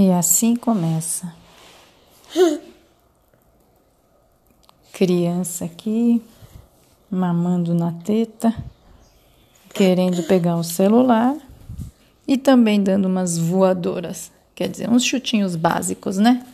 E assim começa. Criança aqui, mamando na teta, querendo pegar o celular e também dando umas voadoras, quer dizer, uns chutinhos básicos, né?